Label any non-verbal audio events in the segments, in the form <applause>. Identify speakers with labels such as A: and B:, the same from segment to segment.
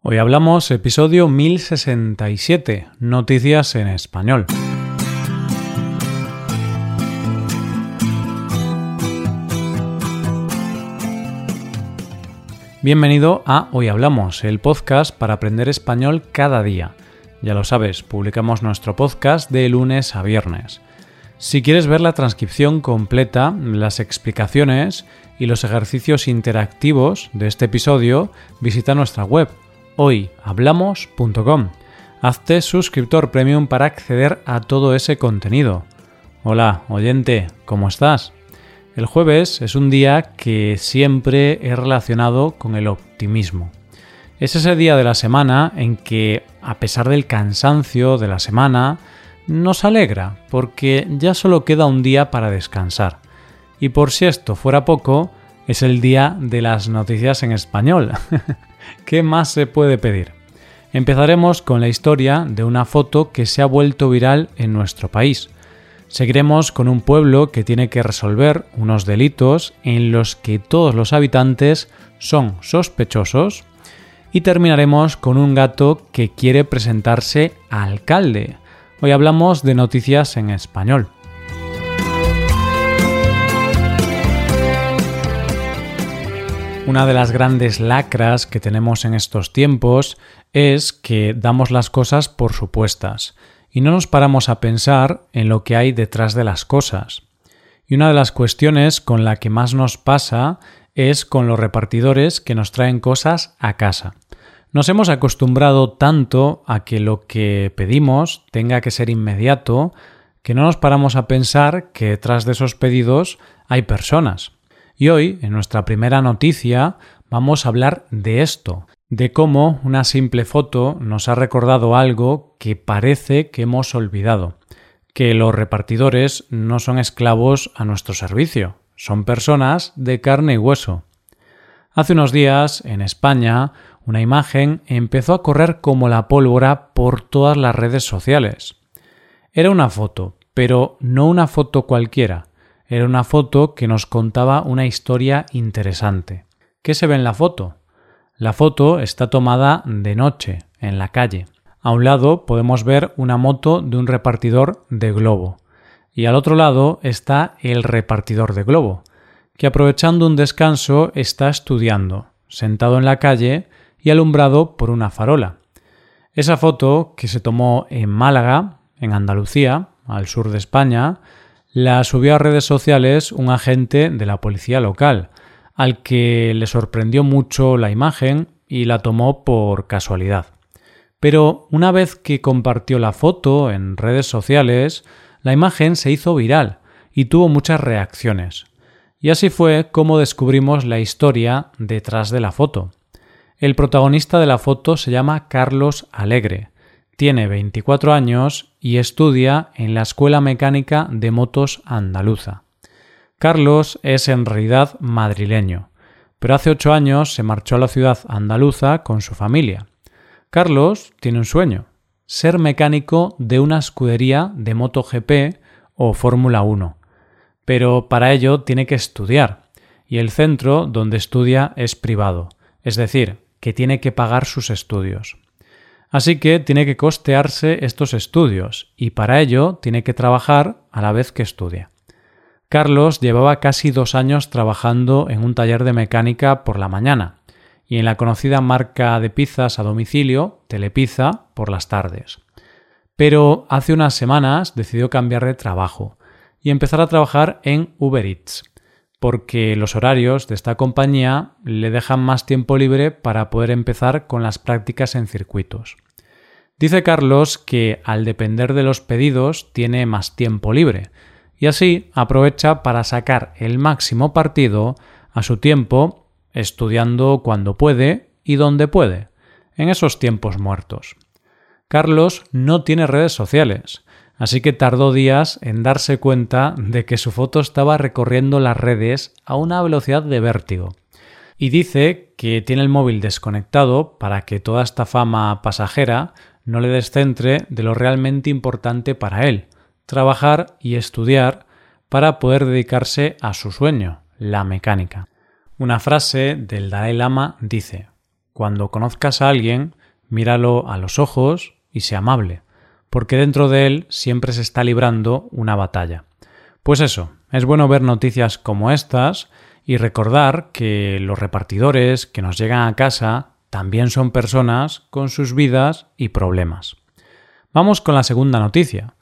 A: Hoy hablamos episodio 1067, Noticias en Español. Bienvenido a Hoy Hablamos, el podcast para aprender español cada día. Ya lo sabes, publicamos nuestro podcast de lunes a viernes. Si quieres ver la transcripción completa, las explicaciones y los ejercicios interactivos de este episodio, visita nuestra web hoyhablamos.com. Hazte suscriptor premium para acceder a todo ese contenido. Hola, oyente, ¿cómo estás? El jueves es un día que siempre he relacionado con el optimismo. Es ese día de la semana en que, a pesar del cansancio de la semana, nos alegra porque ya solo queda un día para descansar. Y por si esto fuera poco, es el día de las noticias en español. <laughs> ¿Qué más se puede pedir? Empezaremos con la historia de una foto que se ha vuelto viral en nuestro país. Seguiremos con un pueblo que tiene que resolver unos delitos en los que todos los habitantes son sospechosos y terminaremos con un gato que quiere presentarse alcalde. Hoy hablamos de noticias en español. Una de las grandes lacras que tenemos en estos tiempos es que damos las cosas por supuestas y no nos paramos a pensar en lo que hay detrás de las cosas. Y una de las cuestiones con la que más nos pasa es con los repartidores que nos traen cosas a casa. Nos hemos acostumbrado tanto a que lo que pedimos tenga que ser inmediato que no nos paramos a pensar que detrás de esos pedidos hay personas. Y hoy, en nuestra primera noticia, vamos a hablar de esto, de cómo una simple foto nos ha recordado algo que parece que hemos olvidado, que los repartidores no son esclavos a nuestro servicio, son personas de carne y hueso. Hace unos días, en España, una imagen empezó a correr como la pólvora por todas las redes sociales. Era una foto, pero no una foto cualquiera, era una foto que nos contaba una historia interesante. ¿Qué se ve en la foto? La foto está tomada de noche, en la calle. A un lado podemos ver una moto de un repartidor de globo y al otro lado está el repartidor de globo, que aprovechando un descanso está estudiando, sentado en la calle y alumbrado por una farola. Esa foto, que se tomó en Málaga, en Andalucía, al sur de España, la subió a redes sociales un agente de la policía local, al que le sorprendió mucho la imagen y la tomó por casualidad. Pero una vez que compartió la foto en redes sociales, la imagen se hizo viral y tuvo muchas reacciones. Y así fue como descubrimos la historia detrás de la foto. El protagonista de la foto se llama Carlos Alegre, tiene 24 años y estudia en la Escuela Mecánica de Motos Andaluza. Carlos es en realidad madrileño, pero hace ocho años se marchó a la ciudad andaluza con su familia. Carlos tiene un sueño, ser mecánico de una escudería de MotoGP o Fórmula 1. Pero para ello tiene que estudiar, y el centro donde estudia es privado, es decir, que tiene que pagar sus estudios. Así que tiene que costearse estos estudios y para ello tiene que trabajar a la vez que estudia. Carlos llevaba casi dos años trabajando en un taller de mecánica por la mañana y en la conocida marca de pizzas a domicilio, Telepizza, por las tardes. Pero hace unas semanas decidió cambiar de trabajo y empezar a trabajar en Uber Eats, porque los horarios de esta compañía le dejan más tiempo libre para poder empezar con las prácticas en circuitos. Dice Carlos que al depender de los pedidos tiene más tiempo libre y así aprovecha para sacar el máximo partido a su tiempo estudiando cuando puede y donde puede, en esos tiempos muertos. Carlos no tiene redes sociales, así que tardó días en darse cuenta de que su foto estaba recorriendo las redes a una velocidad de vértigo. Y dice que tiene el móvil desconectado para que toda esta fama pasajera no le descentre de lo realmente importante para él, trabajar y estudiar para poder dedicarse a su sueño, la mecánica. Una frase del Dalai Lama dice, Cuando conozcas a alguien, míralo a los ojos y sea amable, porque dentro de él siempre se está librando una batalla. Pues eso, es bueno ver noticias como estas y recordar que los repartidores que nos llegan a casa también son personas con sus vidas y problemas. Vamos con la segunda noticia.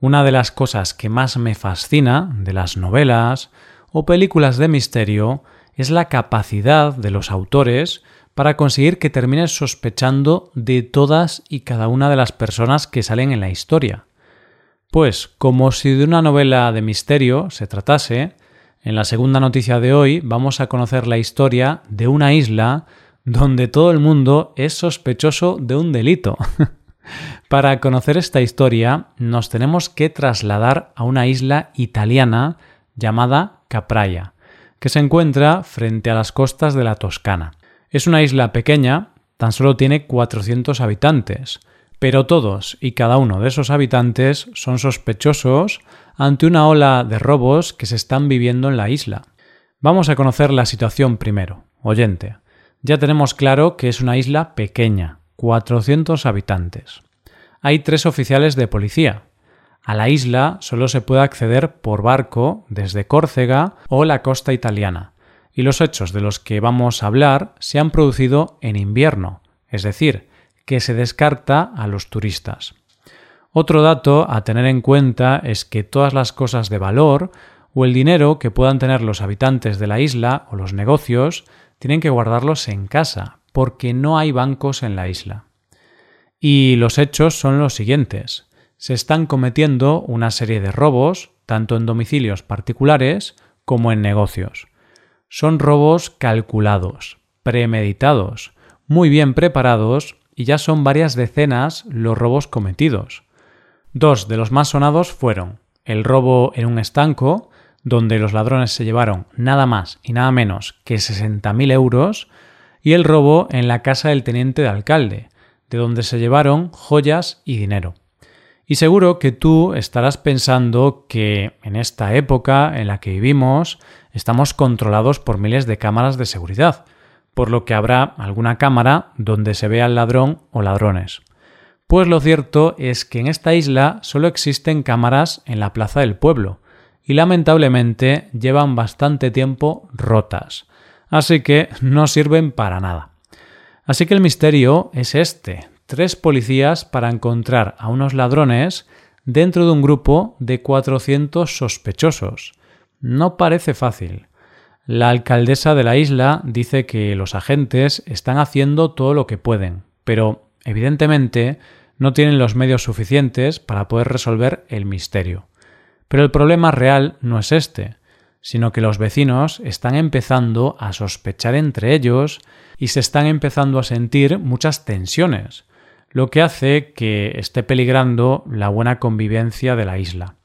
A: Una de las cosas que más me fascina de las novelas o películas de misterio es la capacidad de los autores para conseguir que termines sospechando de todas y cada una de las personas que salen en la historia. Pues, como si de una novela de misterio se tratase, en la segunda noticia de hoy vamos a conocer la historia de una isla donde todo el mundo es sospechoso de un delito. <laughs> Para conocer esta historia nos tenemos que trasladar a una isla italiana llamada Capraia, que se encuentra frente a las costas de la Toscana. Es una isla pequeña, tan solo tiene 400 habitantes, pero todos y cada uno de esos habitantes son sospechosos ante una ola de robos que se están viviendo en la isla. Vamos a conocer la situación primero. Oyente, ya tenemos claro que es una isla pequeña, 400 habitantes. Hay tres oficiales de policía. A la isla solo se puede acceder por barco desde Córcega o la costa italiana, y los hechos de los que vamos a hablar se han producido en invierno, es decir, que se descarta a los turistas. Otro dato a tener en cuenta es que todas las cosas de valor o el dinero que puedan tener los habitantes de la isla o los negocios tienen que guardarlos en casa, porque no hay bancos en la isla. Y los hechos son los siguientes. Se están cometiendo una serie de robos, tanto en domicilios particulares como en negocios. Son robos calculados, premeditados, muy bien preparados y ya son varias decenas los robos cometidos. Dos de los más sonados fueron el robo en un estanco, donde los ladrones se llevaron nada más y nada menos que 60.000 euros, y el robo en la casa del teniente de alcalde, de donde se llevaron joyas y dinero. Y seguro que tú estarás pensando que en esta época en la que vivimos estamos controlados por miles de cámaras de seguridad, por lo que habrá alguna cámara donde se vea al ladrón o ladrones. Pues lo cierto es que en esta isla solo existen cámaras en la plaza del pueblo, y lamentablemente llevan bastante tiempo rotas, así que no sirven para nada. Así que el misterio es este, tres policías para encontrar a unos ladrones dentro de un grupo de 400 sospechosos. No parece fácil. La alcaldesa de la isla dice que los agentes están haciendo todo lo que pueden, pero evidentemente no tienen los medios suficientes para poder resolver el misterio. Pero el problema real no es este, sino que los vecinos están empezando a sospechar entre ellos y se están empezando a sentir muchas tensiones, lo que hace que esté peligrando la buena convivencia de la isla.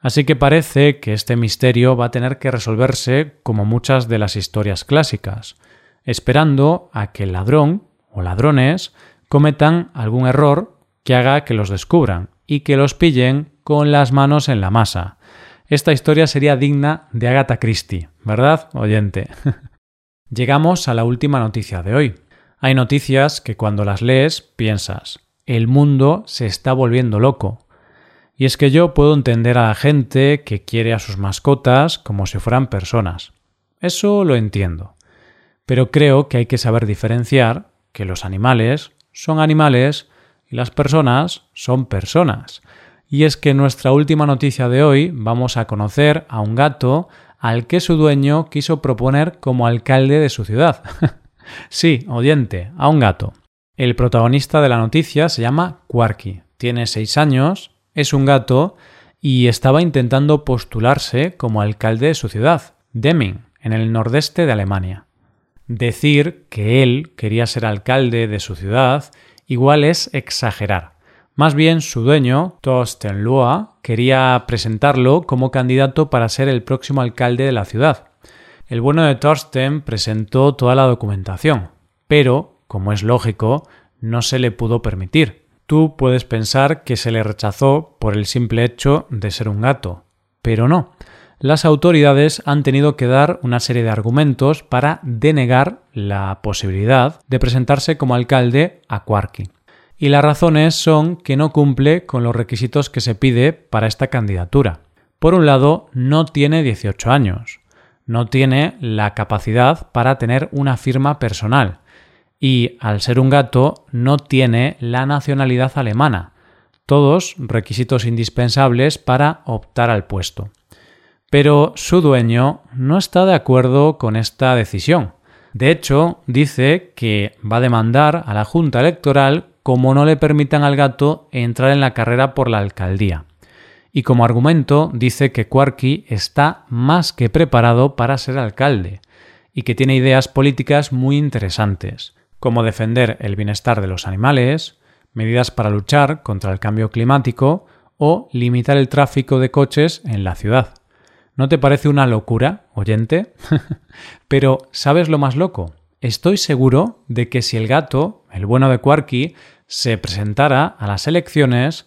A: Así que parece que este misterio va a tener que resolverse como muchas de las historias clásicas, esperando a que el ladrón o ladrones cometan algún error que haga que los descubran y que los pillen con las manos en la masa. Esta historia sería digna de Agatha Christie, ¿verdad, oyente? <laughs> Llegamos a la última noticia de hoy. Hay noticias que cuando las lees piensas, el mundo se está volviendo loco. Y es que yo puedo entender a la gente que quiere a sus mascotas como si fueran personas. Eso lo entiendo. Pero creo que hay que saber diferenciar que los animales son animales y las personas son personas. Y es que en nuestra última noticia de hoy vamos a conocer a un gato al que su dueño quiso proponer como alcalde de su ciudad. <laughs> sí, oyente, a un gato. El protagonista de la noticia se llama Quarky, tiene seis años, es un gato y estaba intentando postularse como alcalde de su ciudad, Deming, en el nordeste de Alemania. Decir que él quería ser alcalde de su ciudad igual es exagerar. Más bien su dueño, Thorsten Loa, quería presentarlo como candidato para ser el próximo alcalde de la ciudad. El bueno de Thorsten presentó toda la documentación, pero, como es lógico, no se le pudo permitir. Tú puedes pensar que se le rechazó por el simple hecho de ser un gato, pero no. las autoridades han tenido que dar una serie de argumentos para denegar la posibilidad de presentarse como alcalde a Quarky. Y las razones son que no cumple con los requisitos que se pide para esta candidatura. Por un lado, no tiene 18 años, no tiene la capacidad para tener una firma personal y, al ser un gato, no tiene la nacionalidad alemana, todos requisitos indispensables para optar al puesto. Pero su dueño no está de acuerdo con esta decisión. De hecho, dice que va a demandar a la Junta Electoral como no le permitan al gato entrar en la carrera por la alcaldía. Y como argumento dice que Quarky está más que preparado para ser alcalde y que tiene ideas políticas muy interesantes como defender el bienestar de los animales, medidas para luchar contra el cambio climático o limitar el tráfico de coches en la ciudad. ¿No te parece una locura, oyente? <laughs> Pero, ¿sabes lo más loco? Estoy seguro de que si el gato, el bueno de Quarky, se presentara a las elecciones,